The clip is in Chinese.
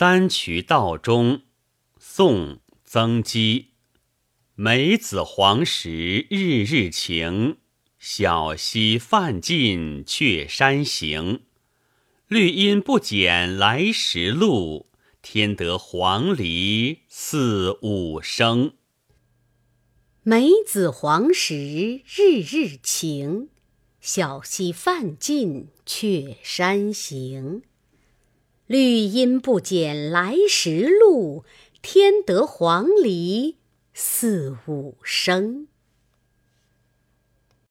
三衢道中，宋·曾几。梅子黄时日日晴，小溪泛尽却山行。绿阴不减来时路，添得黄鹂四五声。梅子黄时日日晴，小溪泛尽却山行。绿阴不减来时路，添得黄鹂四五声。